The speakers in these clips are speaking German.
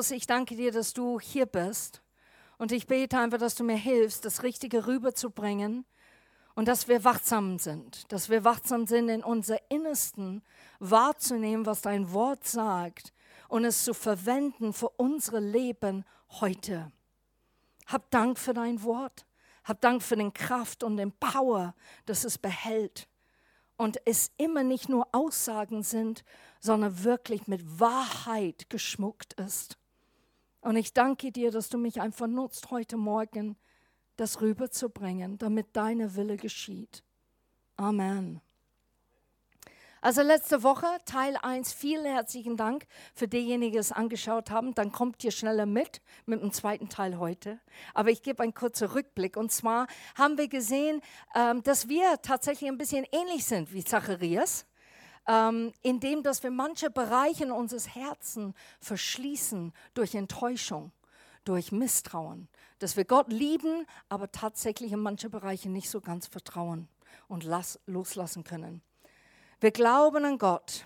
Jesus, ich danke dir, dass du hier bist. Und ich bete einfach, dass du mir hilfst, das Richtige rüberzubringen und dass wir wachsam sind, dass wir wachsam sind in unser Innersten, wahrzunehmen, was dein Wort sagt und es zu verwenden für unsere Leben heute. Hab Dank für dein Wort. Hab Dank für den Kraft und den Power, dass es behält. Und es immer nicht nur Aussagen sind, sondern wirklich mit Wahrheit geschmuckt ist. Und ich danke dir, dass du mich einfach nutzt, heute Morgen das rüberzubringen, damit deine Wille geschieht. Amen. Also letzte Woche, Teil 1, vielen herzlichen Dank für diejenigen, die es angeschaut haben. Dann kommt ihr schneller mit, mit dem zweiten Teil heute. Aber ich gebe einen kurzen Rückblick. Und zwar haben wir gesehen, ähm, dass wir tatsächlich ein bisschen ähnlich sind wie Zacharias, ähm, indem dass wir manche Bereiche unseres Herzens verschließen durch Enttäuschung, durch Misstrauen. Dass wir Gott lieben, aber tatsächlich in manche Bereiche nicht so ganz vertrauen und loslassen können. Wir glauben an Gott.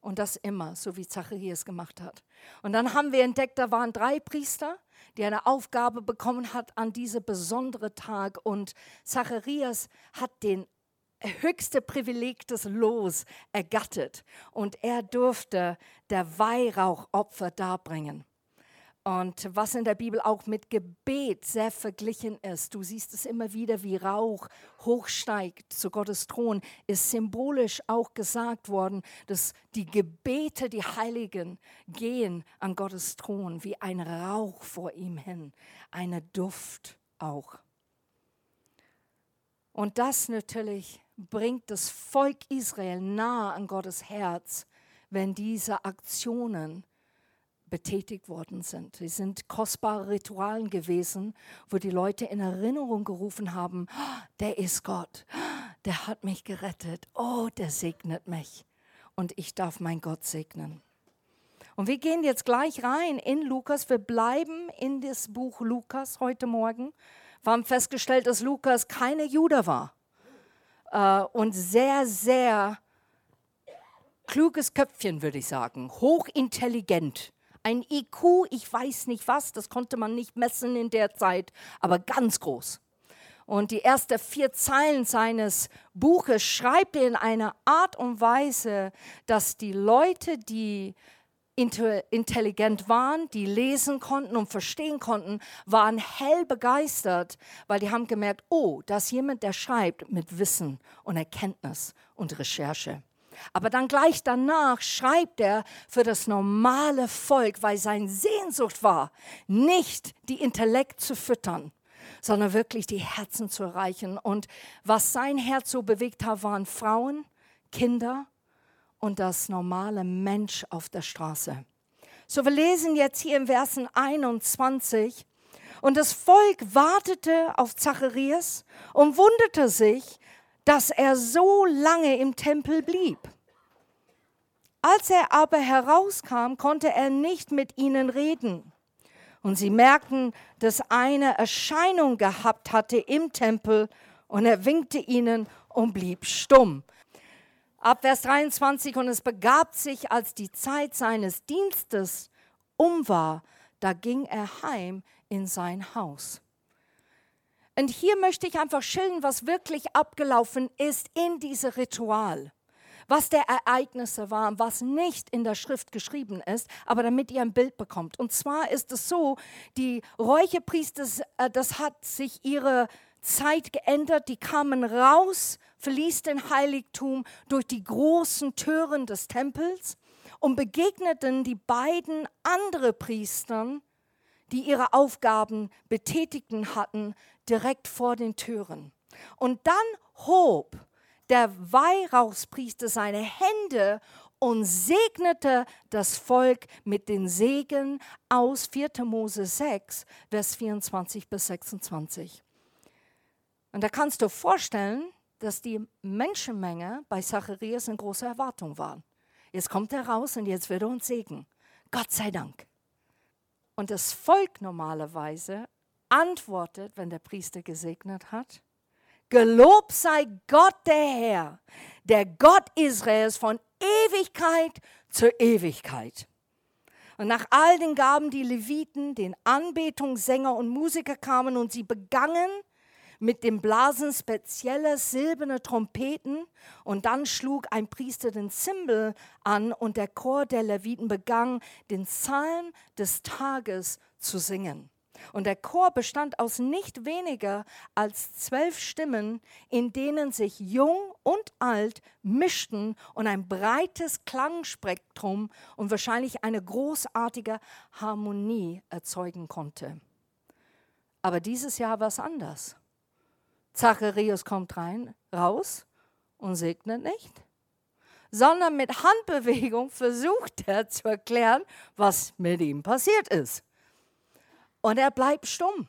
Und das immer, so wie Zacharias gemacht hat. Und dann haben wir entdeckt, da waren drei Priester, die eine Aufgabe bekommen hat an diesem besonderen Tag. Und Zacharias hat den höchste Privileg des Los ergattert. Und er durfte der Weihrauchopfer darbringen. Und was in der Bibel auch mit Gebet sehr verglichen ist, du siehst es immer wieder, wie Rauch hochsteigt zu Gottes Thron, ist symbolisch auch gesagt worden, dass die Gebete, die Heiligen, gehen an Gottes Thron wie ein Rauch vor ihm hin, eine Duft auch. Und das natürlich bringt das Volk Israel nahe an Gottes Herz, wenn diese Aktionen betätigt worden sind. Sie sind kostbare Ritualen gewesen, wo die Leute in Erinnerung gerufen haben, oh, der ist Gott, der hat mich gerettet, oh, der segnet mich und ich darf mein Gott segnen. Und wir gehen jetzt gleich rein in Lukas. Wir bleiben in das Buch Lukas heute Morgen. Wir haben festgestellt, dass Lukas keine Jude war äh, und sehr, sehr kluges Köpfchen, würde ich sagen, hochintelligent ein IQ, ich weiß nicht was, das konnte man nicht messen in der Zeit, aber ganz groß. Und die ersten vier Zeilen seines Buches schreibt er in einer Art und Weise, dass die Leute, die intelligent waren, die lesen konnten und verstehen konnten, waren hell begeistert, weil die haben gemerkt, oh, da ist jemand, der schreibt mit Wissen und Erkenntnis und Recherche. Aber dann gleich danach schreibt er für das normale Volk, weil sein Sehnsucht war, nicht die Intellekt zu füttern, sondern wirklich die Herzen zu erreichen. Und was sein Herz so bewegt hat, waren Frauen, Kinder und das normale Mensch auf der Straße. So, wir lesen jetzt hier im Versen 21. Und das Volk wartete auf Zacharias und wunderte sich, dass er so lange im Tempel blieb. Als er aber herauskam, konnte er nicht mit ihnen reden. Und sie merkten, dass eine Erscheinung gehabt hatte im Tempel und er winkte ihnen und blieb stumm. Ab Vers 23, und es begab sich, als die Zeit seines Dienstes um war, da ging er heim in sein Haus. Und hier möchte ich einfach schildern, was wirklich abgelaufen ist in diesem Ritual. Was der Ereignisse waren, was nicht in der Schrift geschrieben ist, aber damit ihr ein Bild bekommt. Und zwar ist es so, die Räucherpriester, äh, das hat sich ihre Zeit geändert, die kamen raus, verließen den Heiligtum durch die großen Türen des Tempels und begegneten die beiden anderen Priestern, die ihre Aufgaben betätigten hatten, direkt vor den Türen. Und dann hob der Weihrauchspriester seine Hände und segnete das Volk mit den Segen aus 4. Mose 6, Vers 24 bis 26. Und da kannst du vorstellen, dass die Menschenmenge bei Zacharias in großer Erwartung war. Jetzt kommt er raus und jetzt wird er uns segnen. Gott sei Dank. Und das Volk normalerweise antwortet, wenn der Priester gesegnet hat, Gelobt sei Gott der Herr, der Gott Israels von Ewigkeit zu Ewigkeit. Und nach all den Gaben die Leviten, den Anbetungssänger und Musiker kamen und sie begangen mit dem Blasen spezieller silberne Trompeten und dann schlug ein Priester den Zimbel an und der Chor der Leviten begann den Psalm des Tages zu singen. Und der Chor bestand aus nicht weniger als zwölf Stimmen, in denen sich jung und alt mischten und ein breites Klangspektrum und wahrscheinlich eine großartige Harmonie erzeugen konnte. Aber dieses Jahr war es anders. Zacharias kommt rein, raus und segnet nicht, sondern mit Handbewegung versucht er zu erklären, was mit ihm passiert ist. Und er bleibt stumm.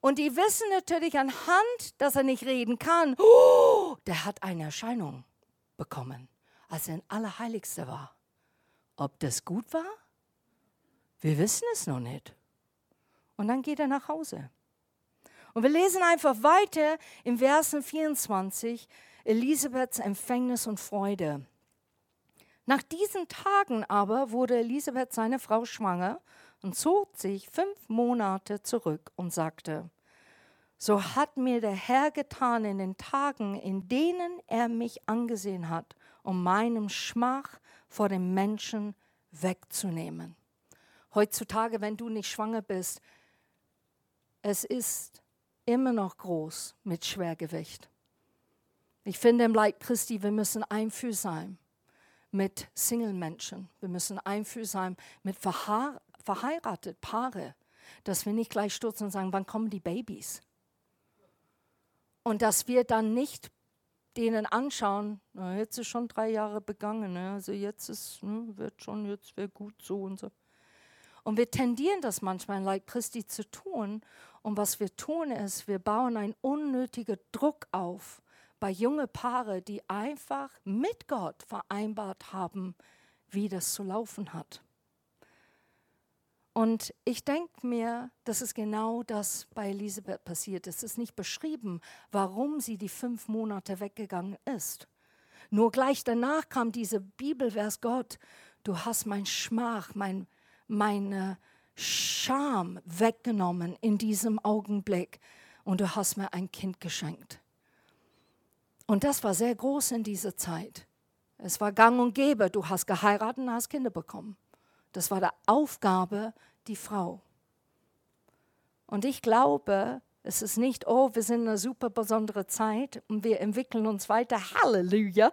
Und die wissen natürlich anhand, dass er nicht reden kann, oh, der hat eine Erscheinung bekommen, als er in Allerheiligste war. Ob das gut war? Wir wissen es noch nicht. Und dann geht er nach Hause. Und wir lesen einfach weiter im Versen 24, Elisabeths Empfängnis und Freude. Nach diesen Tagen aber wurde Elisabeth seine Frau schwanger und zog sich fünf Monate zurück und sagte, so hat mir der Herr getan in den Tagen, in denen er mich angesehen hat, um meinem Schmach vor dem Menschen wegzunehmen. Heutzutage, wenn du nicht schwanger bist, es ist immer noch groß mit Schwergewicht. Ich finde im Leib Christi, wir müssen einfühlsam mit Single-Menschen. Wir müssen einfühlsam mit verha verheiratet Paare, dass wir nicht gleich stürzen und sagen, wann kommen die Babys? Und dass wir dann nicht denen anschauen, na, jetzt ist schon drei Jahre begangen, ne? also jetzt ist, ne, wird schon, jetzt wäre gut so und so. Und wir tendieren das manchmal Leib Christi zu tun. Und was wir tun ist, wir bauen einen unnötigen Druck auf bei jungen Paare, die einfach mit Gott vereinbart haben, wie das zu laufen hat. Und ich denke mir, dass es genau das bei Elisabeth passiert ist. Es ist nicht beschrieben, warum sie die fünf Monate weggegangen ist. Nur gleich danach kam diese Bibelvers, Gott, du hast mein Schmach, mein, meine Scham weggenommen in diesem Augenblick und du hast mir ein Kind geschenkt. Und das war sehr groß in dieser Zeit. Es war gang und gäbe, du hast geheiratet und hast Kinder bekommen. Das war die Aufgabe, die Frau. Und ich glaube, es ist nicht, oh, wir sind in einer super besondere Zeit und wir entwickeln uns weiter, Halleluja.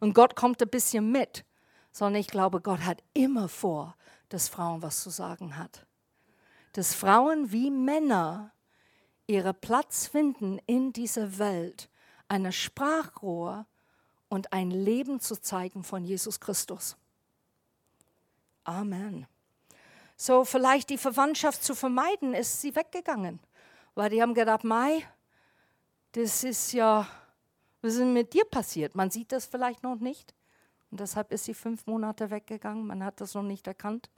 Und Gott kommt ein bisschen mit, sondern ich glaube, Gott hat immer vor, dass Frauen was zu sagen hat. Dass Frauen wie Männer ihren Platz finden in dieser Welt, eine Sprachrohr und ein Leben zu zeigen von Jesus Christus. Amen. So vielleicht die Verwandtschaft zu vermeiden, ist sie weggegangen, weil die haben gedacht, Mai, das ist ja, was ist mit dir passiert? Man sieht das vielleicht noch nicht. Und deshalb ist sie fünf Monate weggegangen. Man hat das noch nicht erkannt.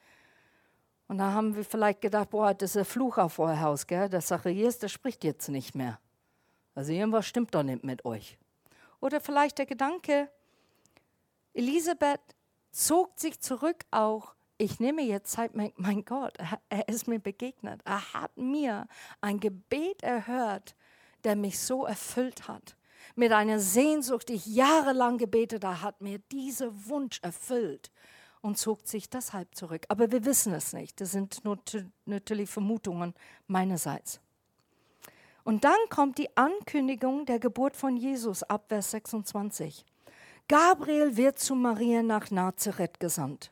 Und da haben wir vielleicht gedacht, boah, das ist ein Fluch auf euer Haus, gell? Der Zacharias, der spricht jetzt nicht mehr. Also irgendwas stimmt doch nicht mit euch. Oder vielleicht der Gedanke, Elisabeth zog sich zurück auch, ich nehme jetzt Zeit, mein Gott, er ist mir begegnet. Er hat mir ein Gebet erhört, der mich so erfüllt hat. Mit einer Sehnsucht, die ich jahrelang gebetet habe, hat mir dieser Wunsch erfüllt und zog sich deshalb zurück. Aber wir wissen es nicht. Das sind natürlich Vermutungen meinerseits. Und dann kommt die Ankündigung der Geburt von Jesus ab Vers 26. Gabriel wird zu Maria nach Nazareth gesandt.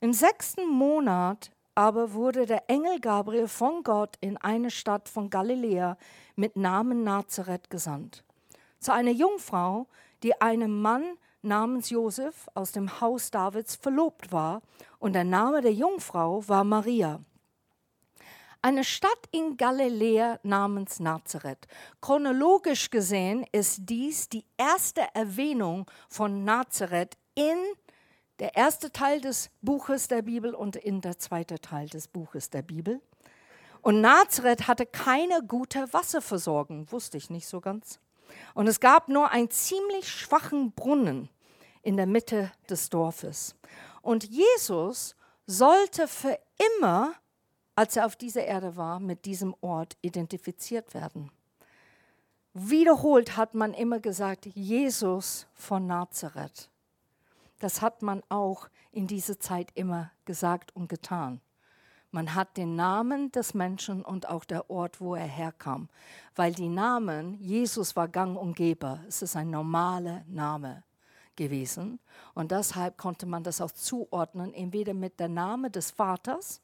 Im sechsten Monat aber wurde der Engel Gabriel von Gott in eine Stadt von Galiläa mit Namen Nazareth gesandt. Zu einer Jungfrau, die einem Mann namens Josef aus dem Haus Davids verlobt war, und der Name der Jungfrau war Maria. Eine Stadt in Galiläa namens Nazareth. Chronologisch gesehen ist dies die erste Erwähnung von Nazareth in der erste Teil des Buches der Bibel und in der zweite Teil des Buches der Bibel. Und Nazareth hatte keine gute Wasserversorgung, wusste ich nicht so ganz. Und es gab nur einen ziemlich schwachen Brunnen in der Mitte des Dorfes. Und Jesus sollte für immer, als er auf dieser Erde war, mit diesem Ort identifiziert werden. Wiederholt hat man immer gesagt, Jesus von Nazareth. Das hat man auch in dieser Zeit immer gesagt und getan. Man hat den Namen des Menschen und auch der Ort, wo er herkam. Weil die Namen, Jesus war gang und gäbe. Es ist ein normaler Name gewesen. Und deshalb konnte man das auch zuordnen, entweder mit der Name des Vaters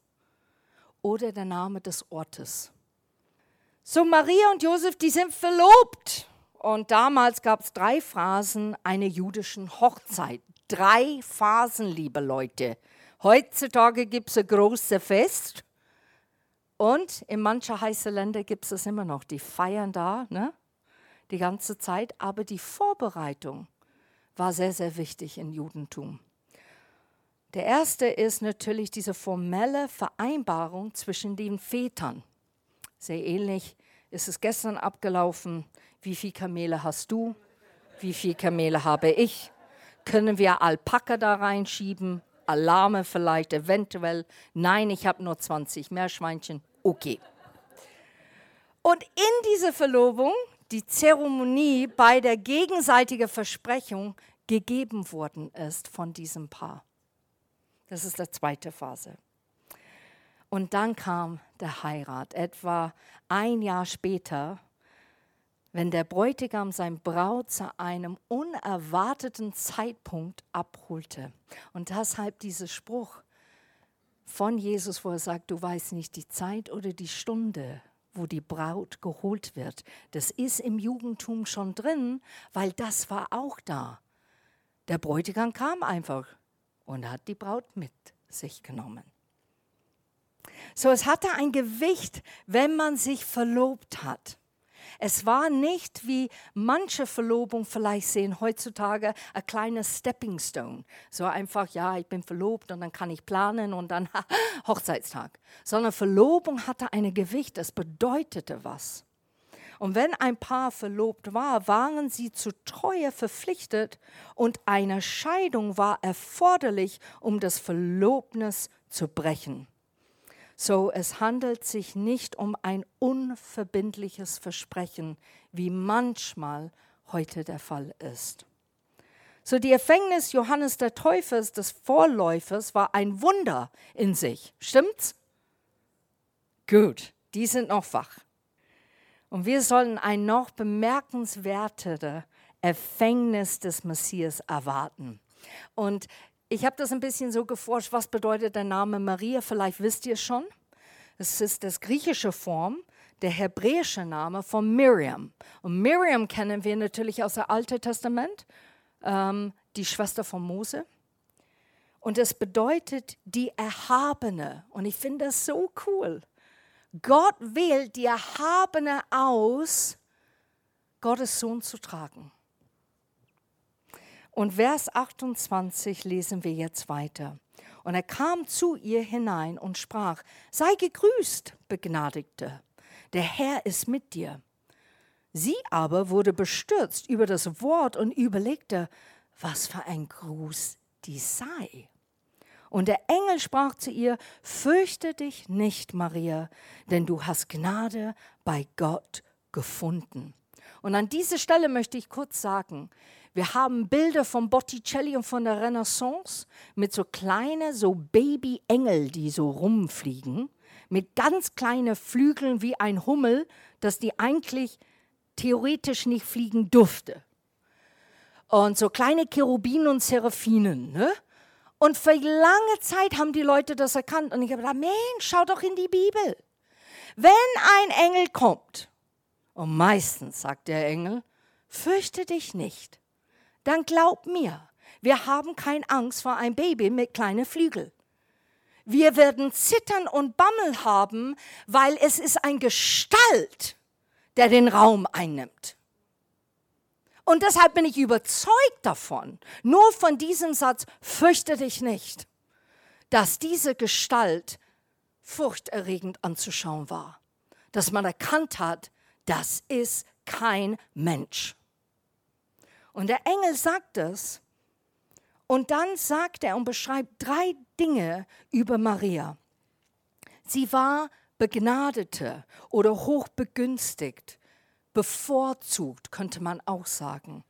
oder der Name des Ortes. So, Maria und Josef, die sind verlobt. Und damals gab es drei Phasen einer jüdischen Hochzeit. Drei Phasen, liebe Leute. Heutzutage gibt es ein großes Fest und in manchen heißen Ländern gibt es es immer noch. Die feiern da ne? die ganze Zeit, aber die Vorbereitung war sehr, sehr wichtig im Judentum. Der erste ist natürlich diese formelle Vereinbarung zwischen den Vätern. Sehr ähnlich ist es gestern abgelaufen. Wie viele Kamele hast du? Wie viele Kamele habe ich? Können wir Alpaka da reinschieben? Alarme vielleicht, eventuell. Nein, ich habe nur 20 Meerschweinchen. Okay. Und in diese Verlobung, die Zeremonie bei der gegenseitigen Versprechung gegeben worden ist von diesem Paar. Das ist die zweite Phase. Und dann kam der Heirat. Etwa ein Jahr später wenn der Bräutigam sein Braut zu einem unerwarteten Zeitpunkt abholte. Und deshalb dieser Spruch von Jesus, wo er sagt, du weißt nicht die Zeit oder die Stunde, wo die Braut geholt wird. Das ist im Jugendtum schon drin, weil das war auch da. Der Bräutigam kam einfach und hat die Braut mit sich genommen. So, es hatte ein Gewicht, wenn man sich verlobt hat. Es war nicht wie manche Verlobung vielleicht sehen heutzutage ein kleiner Stepping Stone. So einfach, ja, ich bin verlobt und dann kann ich planen und dann Hochzeitstag. Sondern Verlobung hatte ein Gewicht, es bedeutete was. Und wenn ein Paar verlobt war, waren sie zu Treue verpflichtet und eine Scheidung war erforderlich, um das Verlobnis zu brechen. So, es handelt sich nicht um ein unverbindliches Versprechen, wie manchmal heute der Fall ist. So, die Erfängnis Johannes der Täufers, des Vorläufers, war ein Wunder in sich. Stimmt's? Gut, die sind noch wach. Und wir sollen ein noch bemerkenswertere Erfängnis des Messias erwarten. Und ich habe das ein bisschen so geforscht, was bedeutet der Name Maria? Vielleicht wisst ihr schon. Es ist das griechische Form, der hebräische Name von Miriam. Und Miriam kennen wir natürlich aus dem Alten Testament, ähm, die Schwester von Mose. Und es bedeutet die Erhabene. Und ich finde das so cool. Gott wählt die Erhabene aus, Gottes Sohn zu tragen. Und Vers 28 lesen wir jetzt weiter. Und er kam zu ihr hinein und sprach, sei gegrüßt, Begnadigte, der Herr ist mit dir. Sie aber wurde bestürzt über das Wort und überlegte, was für ein Gruß dies sei. Und der Engel sprach zu ihr, fürchte dich nicht, Maria, denn du hast Gnade bei Gott gefunden. Und an dieser Stelle möchte ich kurz sagen, wir haben Bilder von Botticelli und von der Renaissance mit so kleinen, so Baby-Engel, die so rumfliegen, mit ganz kleinen Flügeln wie ein Hummel, dass die eigentlich theoretisch nicht fliegen durfte. Und so kleine Cherubinen und Seraphinen. Ne? Und für lange Zeit haben die Leute das erkannt. Und ich habe gedacht, Mensch, schau doch in die Bibel. Wenn ein Engel kommt, und meistens sagt der Engel, fürchte dich nicht, dann glaub mir, wir haben keine Angst vor einem Baby mit kleinen Flügeln. Wir werden zittern und Bammel haben, weil es ist ein Gestalt, der den Raum einnimmt. Und deshalb bin ich überzeugt davon, nur von diesem Satz, fürchte dich nicht, dass diese Gestalt furchterregend anzuschauen war. Dass man erkannt hat, das ist kein Mensch. Und der Engel sagt es. Und dann sagt er und beschreibt drei Dinge über Maria. Sie war Begnadete oder hochbegünstigt, bevorzugt, könnte man auch sagen.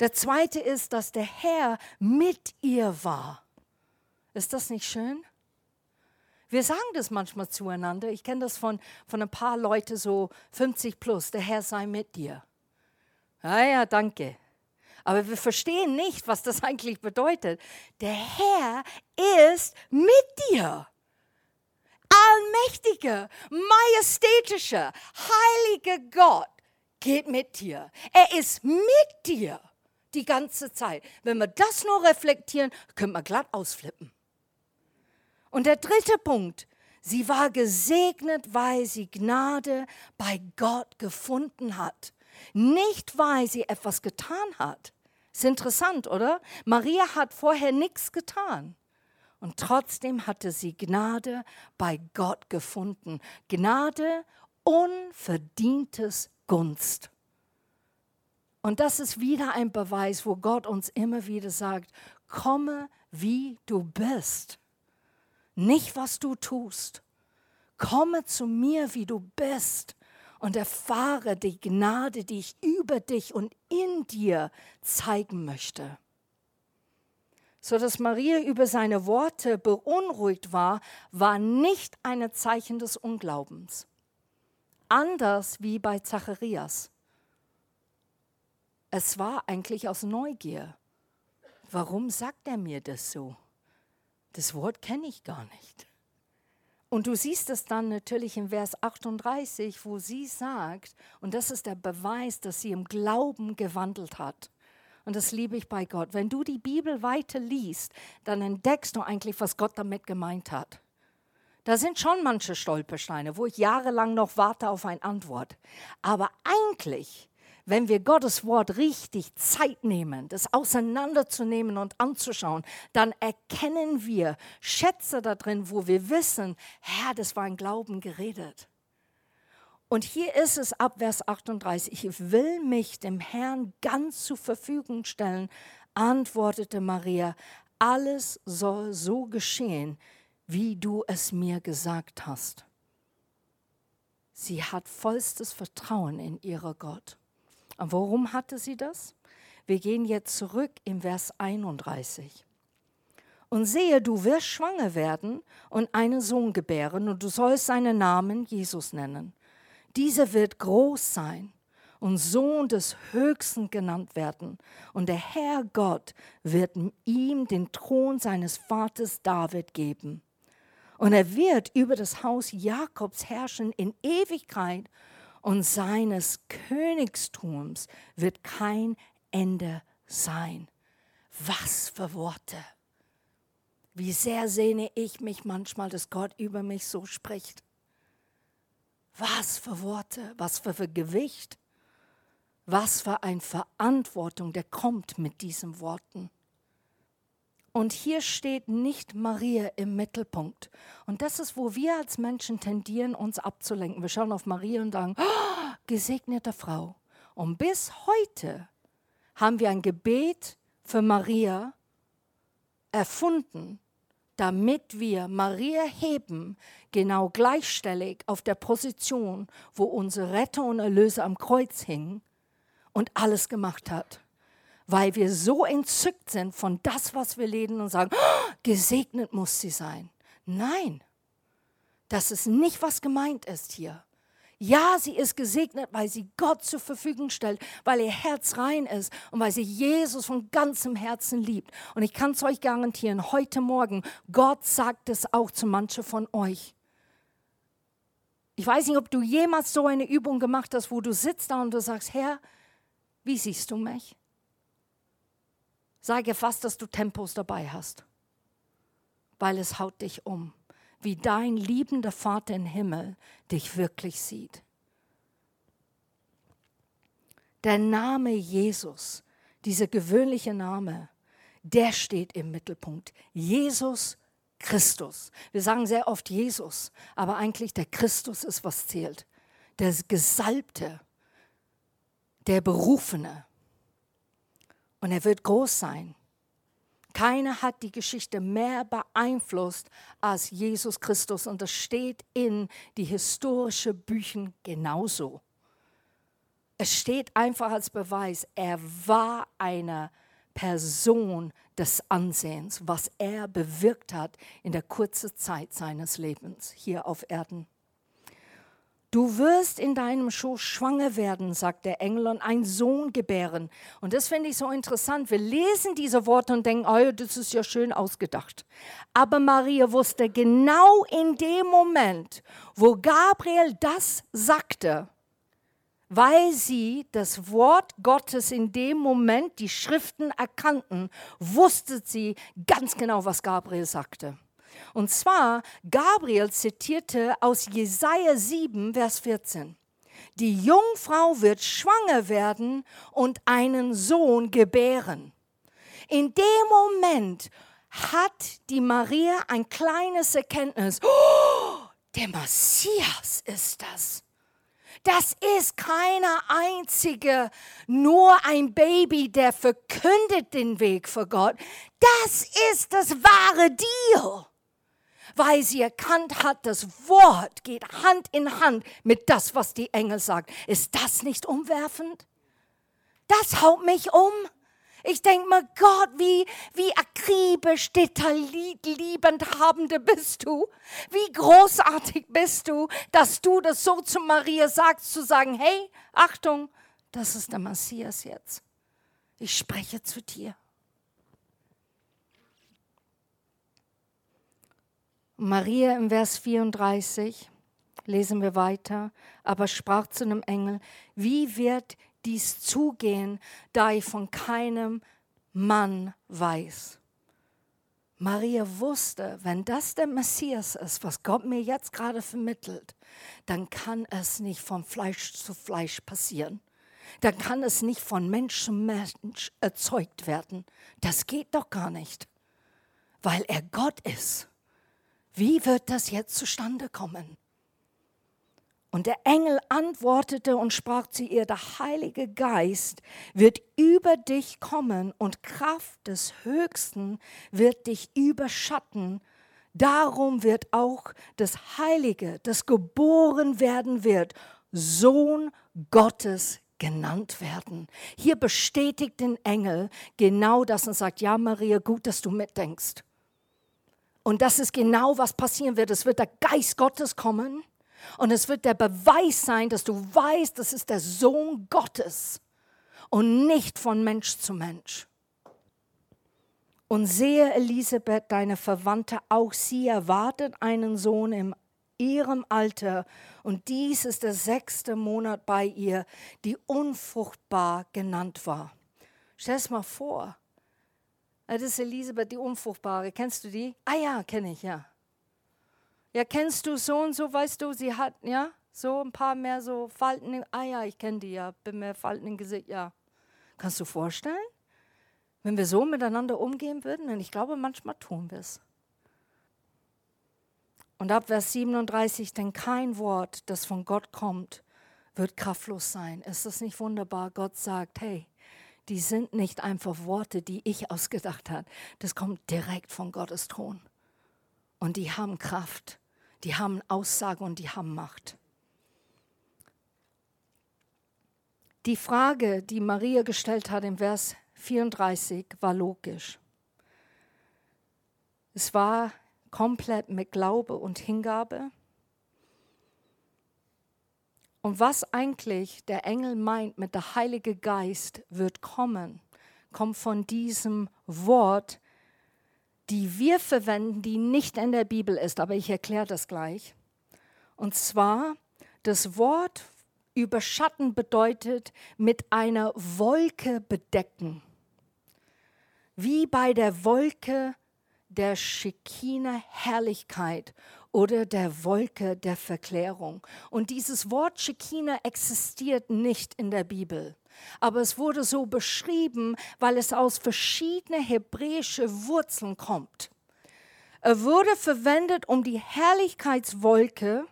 Der zweite ist, dass der Herr mit ihr war. Ist das nicht schön? Wir sagen das manchmal zueinander. Ich kenne das von, von ein paar Leuten so 50 plus. Der Herr sei mit dir. Ja, ja, danke. Aber wir verstehen nicht, was das eigentlich bedeutet. Der Herr ist mit dir. Allmächtiger, majestätischer, heiliger Gott geht mit dir. Er ist mit dir die ganze Zeit. Wenn wir das nur reflektieren, können wir glatt ausflippen. Und der dritte Punkt, sie war gesegnet, weil sie Gnade bei Gott gefunden hat. Nicht, weil sie etwas getan hat. Ist interessant, oder? Maria hat vorher nichts getan. Und trotzdem hatte sie Gnade bei Gott gefunden. Gnade, unverdientes Gunst. Und das ist wieder ein Beweis, wo Gott uns immer wieder sagt, komme wie du bist, nicht was du tust. Komme zu mir, wie du bist und erfahre die Gnade, die ich über dich und in dir zeigen möchte. So dass Maria über seine Worte beunruhigt war, war nicht ein Zeichen des Unglaubens. Anders wie bei Zacharias. Es war eigentlich aus Neugier. Warum sagt er mir das so? Das Wort kenne ich gar nicht. Und du siehst es dann natürlich in Vers 38, wo sie sagt, und das ist der Beweis, dass sie im Glauben gewandelt hat. Und das liebe ich bei Gott. Wenn du die Bibel weiter liest, dann entdeckst du eigentlich, was Gott damit gemeint hat. Da sind schon manche Stolpersteine, wo ich jahrelang noch warte auf eine Antwort. Aber eigentlich wenn wir Gottes Wort richtig Zeit nehmen, das auseinanderzunehmen und anzuschauen, dann erkennen wir Schätze da drin, wo wir wissen, Herr, das war ein Glauben geredet. Und hier ist es ab Vers 38, ich will mich dem Herrn ganz zur Verfügung stellen, antwortete Maria, alles soll so geschehen, wie du es mir gesagt hast. Sie hat vollstes Vertrauen in ihrer Gott. Und warum hatte sie das? Wir gehen jetzt zurück im Vers 31. Und sehe, du wirst schwanger werden und einen Sohn gebären, und du sollst seinen Namen Jesus nennen. Dieser wird groß sein und Sohn des Höchsten genannt werden. Und der Herr Gott wird ihm den Thron seines Vaters David geben. Und er wird über das Haus Jakobs herrschen in Ewigkeit und seines Königstums wird kein Ende sein. Was für Worte! Wie sehr sehne ich mich manchmal, dass Gott über mich so spricht. Was für Worte, was für, für Gewicht, was für eine Verantwortung, der kommt mit diesen Worten. Und hier steht nicht Maria im Mittelpunkt. Und das ist, wo wir als Menschen tendieren, uns abzulenken. Wir schauen auf Maria und sagen, oh, gesegnete Frau. Und bis heute haben wir ein Gebet für Maria erfunden, damit wir Maria heben, genau gleichstellig auf der Position, wo unser Retter und Erlöser am Kreuz hing und alles gemacht hat weil wir so entzückt sind von das, was wir leben und sagen, oh, gesegnet muss sie sein. Nein, das ist nicht, was gemeint ist hier. Ja, sie ist gesegnet, weil sie Gott zur Verfügung stellt, weil ihr Herz rein ist und weil sie Jesus von ganzem Herzen liebt. Und ich kann es euch garantieren, heute Morgen, Gott sagt es auch zu manchen von euch. Ich weiß nicht, ob du jemals so eine Übung gemacht hast, wo du sitzt da und du sagst, Herr, wie siehst du mich? Sage fast, dass du Tempos dabei hast, weil es haut dich um, wie dein liebender Vater im Himmel dich wirklich sieht. Der Name Jesus, dieser gewöhnliche Name, der steht im Mittelpunkt. Jesus Christus. Wir sagen sehr oft Jesus, aber eigentlich der Christus ist, was zählt. Der Gesalbte, der Berufene, und er wird groß sein. Keiner hat die Geschichte mehr beeinflusst als Jesus Christus und das steht in die historischen Büchern genauso. Es steht einfach als Beweis, er war eine Person des Ansehens, was er bewirkt hat in der kurzen Zeit seines Lebens hier auf Erden. Du wirst in deinem Schoß schwanger werden, sagt der Engel, und einen Sohn gebären. Und das finde ich so interessant. Wir lesen diese Worte und denken, oh, das ist ja schön ausgedacht. Aber Maria wusste genau in dem Moment, wo Gabriel das sagte, weil sie das Wort Gottes in dem Moment, die Schriften erkannten, wusste sie ganz genau, was Gabriel sagte. Und zwar, Gabriel zitierte aus Jesaja 7, Vers 14. Die Jungfrau wird schwanger werden und einen Sohn gebären. In dem Moment hat die Maria ein kleines Erkenntnis. Oh, der Messias ist das. Das ist keine einzige, nur ein Baby, der verkündet den Weg für Gott. Das ist das wahre Deal. Weil sie erkannt hat, das Wort geht Hand in Hand mit das, was die Engel sagt. Ist das nicht umwerfend? Das haut mich um. Ich denke mir, Gott, wie, wie akribisch, detailliebend habende bist du. Wie großartig bist du, dass du das so zu Maria sagst, zu sagen, hey, Achtung, das ist der Messias jetzt. Ich spreche zu dir. Maria im Vers 34 lesen wir weiter, aber sprach zu einem Engel, wie wird dies zugehen, da ich von keinem Mann weiß. Maria wusste, wenn das der Messias ist, was Gott mir jetzt gerade vermittelt, dann kann es nicht von Fleisch zu Fleisch passieren. Dann kann es nicht von Mensch zu Mensch erzeugt werden. Das geht doch gar nicht, weil er Gott ist. Wie wird das jetzt zustande kommen? Und der Engel antwortete und sprach zu ihr, der Heilige Geist wird über dich kommen und Kraft des Höchsten wird dich überschatten. Darum wird auch das Heilige, das geboren werden wird, Sohn Gottes genannt werden. Hier bestätigt den Engel genau das und sagt, ja Maria, gut, dass du mitdenkst. Und das ist genau, was passieren wird. Es wird der Geist Gottes kommen und es wird der Beweis sein, dass du weißt, das ist der Sohn Gottes und nicht von Mensch zu Mensch. Und sehe Elisabeth, deine Verwandte, auch sie erwartet einen Sohn in ihrem Alter. Und dies ist der sechste Monat bei ihr, die unfruchtbar genannt war. Stell es mal vor. Das ist Elisabeth, die Unfruchtbare. Kennst du die? Ah ja, kenne ich, ja. Ja, kennst du so und so, weißt du, sie hat, ja, so ein paar mehr so Falten. ah ja, ich kenne die ja, bin mehr Falten im Gesicht, ja. Kannst du vorstellen? Wenn wir so miteinander umgehen würden, und ich glaube, manchmal tun wir es. Und ab Vers 37, denn kein Wort, das von Gott kommt, wird kraftlos sein. Ist das nicht wunderbar? Gott sagt, hey, die sind nicht einfach Worte, die ich ausgedacht habe. Das kommt direkt von Gottes Thron. Und die haben Kraft die haben Aussage und die haben Macht. Die Frage, die Maria gestellt hat im Vers 34, war logisch. Es war komplett mit Glaube und Hingabe. Und was eigentlich der Engel meint mit der Heilige Geist wird kommen, kommt von diesem Wort, die wir verwenden, die nicht in der Bibel ist, aber ich erkläre das gleich. Und zwar, das Wort überschatten bedeutet mit einer Wolke bedecken. Wie bei der Wolke der Schekina Herrlichkeit oder der Wolke der Verklärung. Und dieses Wort Schekina existiert nicht in der Bibel aber es wurde so beschrieben, weil es aus verschiedenen hebräischen Wurzeln kommt. Er wurde verwendet, um die Herrlichkeitswolke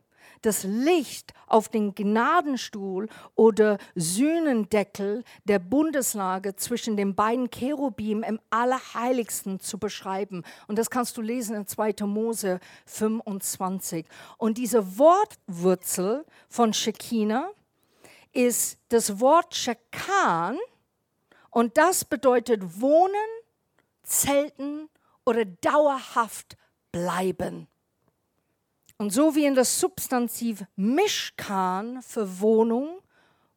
das Licht auf den Gnadenstuhl oder Sühnendeckel der Bundeslage zwischen den beiden Cherubim im Allerheiligsten zu beschreiben. Und das kannst du lesen in 2. Mose 25. Und diese Wortwurzel von Shekinah ist das Wort Shekan und das bedeutet wohnen, zelten oder dauerhaft bleiben. Und so wie in das Substantiv Mishkan für Wohnung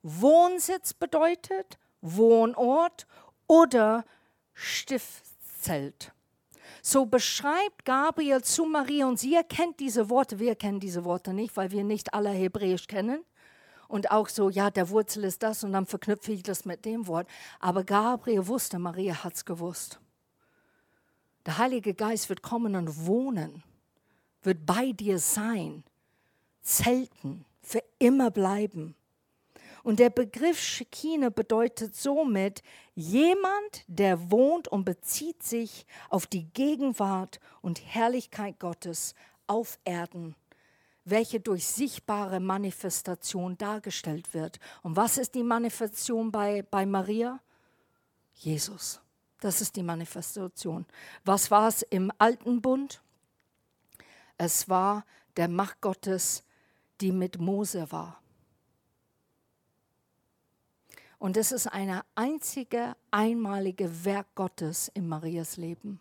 Wohnsitz bedeutet, Wohnort oder Stiftszelt. So beschreibt Gabriel zu Maria und sie erkennt diese Worte. Wir kennen diese Worte nicht, weil wir nicht alle Hebräisch kennen. Und auch so, ja, der Wurzel ist das und dann verknüpfe ich das mit dem Wort. Aber Gabriel wusste, Maria hat es gewusst. Der Heilige Geist wird kommen und wohnen wird bei dir sein, zelten, für immer bleiben. Und der Begriff Shekinah bedeutet somit jemand, der wohnt und bezieht sich auf die Gegenwart und Herrlichkeit Gottes auf Erden, welche durch sichtbare Manifestation dargestellt wird. Und was ist die Manifestation bei, bei Maria? Jesus. Das ist die Manifestation. Was war es im alten Bund? Es war der Macht Gottes, die mit Mose war. Und es ist eine einzige, einmalige Werk Gottes in Marias Leben.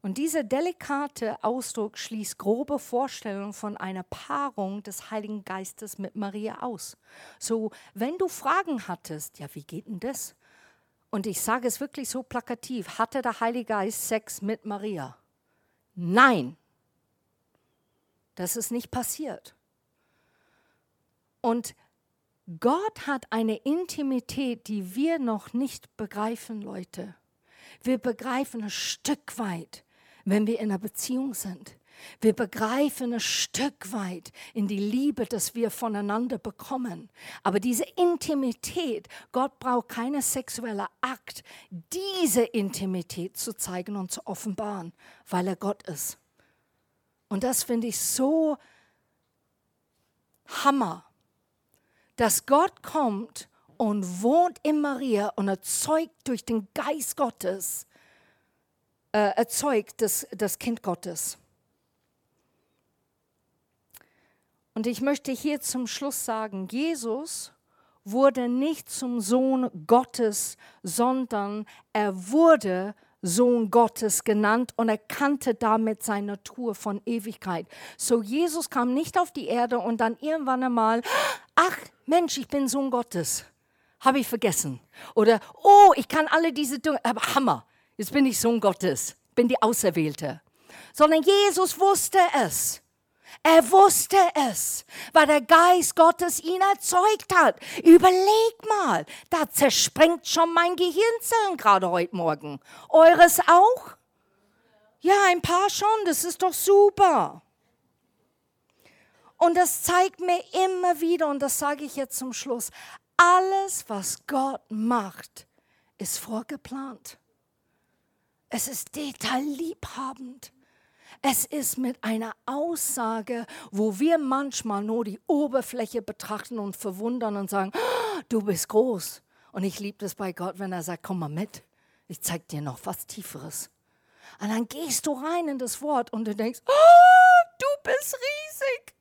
Und dieser delikate Ausdruck schließt grobe Vorstellungen von einer Paarung des Heiligen Geistes mit Maria aus. So, wenn du Fragen hattest, ja, wie geht denn das? Und ich sage es wirklich so plakativ, hatte der Heilige Geist Sex mit Maria? Nein, das ist nicht passiert. Und Gott hat eine Intimität, die wir noch nicht begreifen, Leute. Wir begreifen ein Stück weit, wenn wir in einer Beziehung sind. Wir begreifen ein Stück weit in die Liebe, dass wir voneinander bekommen. Aber diese Intimität, Gott braucht keinen sexuellen Akt, diese Intimität zu zeigen und zu offenbaren, weil er Gott ist. Und das finde ich so Hammer, dass Gott kommt und wohnt in Maria und erzeugt durch den Geist Gottes, äh, erzeugt das, das Kind Gottes. Und ich möchte hier zum Schluss sagen, Jesus wurde nicht zum Sohn Gottes, sondern er wurde Sohn Gottes genannt und er kannte damit seine Natur von Ewigkeit. So Jesus kam nicht auf die Erde und dann irgendwann einmal, ach Mensch, ich bin Sohn Gottes. Habe ich vergessen. Oder, oh, ich kann alle diese Dinge, aber Hammer, jetzt bin ich Sohn Gottes, bin die Auserwählte. Sondern Jesus wusste es. Er wusste es, weil der Geist Gottes ihn erzeugt hat. Überleg mal, da zerspringt schon mein Gehirnzellen gerade heute Morgen. Eures auch? Ja, ein paar schon, das ist doch super. Und das zeigt mir immer wieder, und das sage ich jetzt zum Schluss, alles, was Gott macht, ist vorgeplant. Es ist detailliebhabend. Es ist mit einer Aussage, wo wir manchmal nur die Oberfläche betrachten und verwundern und sagen, oh, du bist groß. Und ich liebe das bei Gott, wenn er sagt, komm mal mit, ich zeig dir noch was Tieferes. Und dann gehst du rein in das Wort und du denkst, oh, du bist riesig.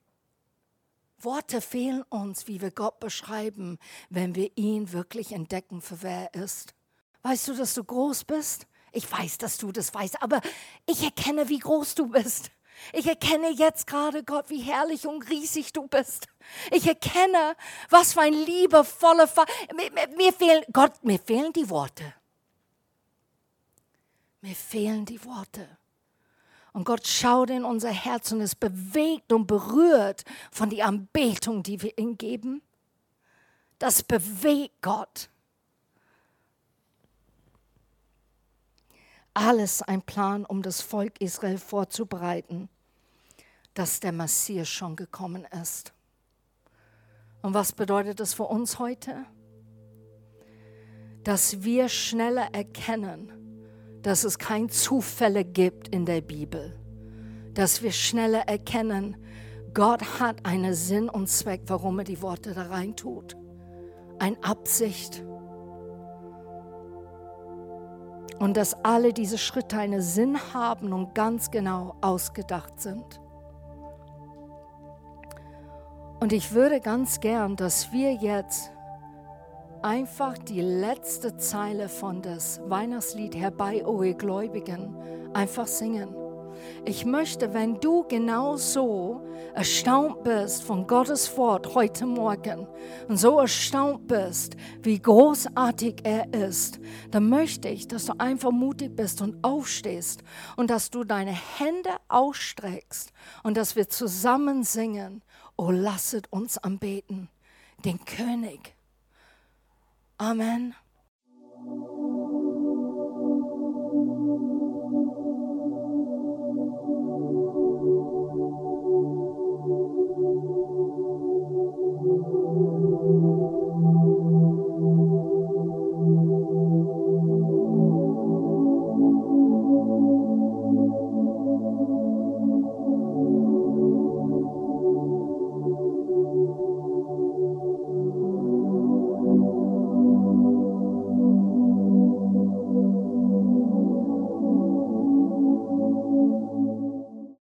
Worte fehlen uns, wie wir Gott beschreiben, wenn wir ihn wirklich entdecken, für wer er ist. Weißt du, dass du groß bist? Ich weiß, dass du das weißt, aber ich erkenne, wie groß du bist. Ich erkenne jetzt gerade, Gott, wie herrlich und riesig du bist. Ich erkenne, was für ein liebevoller Vater. Mir, mir, fehlen, Gott, mir fehlen die Worte. Mir fehlen die Worte. Und Gott schaut in unser Herz und es bewegt und berührt von der Anbetung, die wir ihm geben. Das bewegt Gott. Alles ein Plan, um das Volk Israel vorzubereiten, dass der Messias schon gekommen ist. Und was bedeutet das für uns heute? Dass wir schneller erkennen, dass es keine Zufälle gibt in der Bibel. Dass wir schneller erkennen, Gott hat einen Sinn und Zweck, warum er die Worte da rein tut. Eine Absicht. Und dass alle diese Schritte einen Sinn haben und ganz genau ausgedacht sind. Und ich würde ganz gern, dass wir jetzt einfach die letzte Zeile von das Weihnachtslied Herbei, o ihr Gläubigen, einfach singen. Ich möchte, wenn du genauso erstaunt bist von Gottes Wort heute Morgen und so erstaunt bist, wie großartig er ist, dann möchte ich, dass du einfach mutig bist und aufstehst und dass du deine Hände ausstreckst und dass wir zusammen singen, oh lasset uns anbeten, den König. Amen.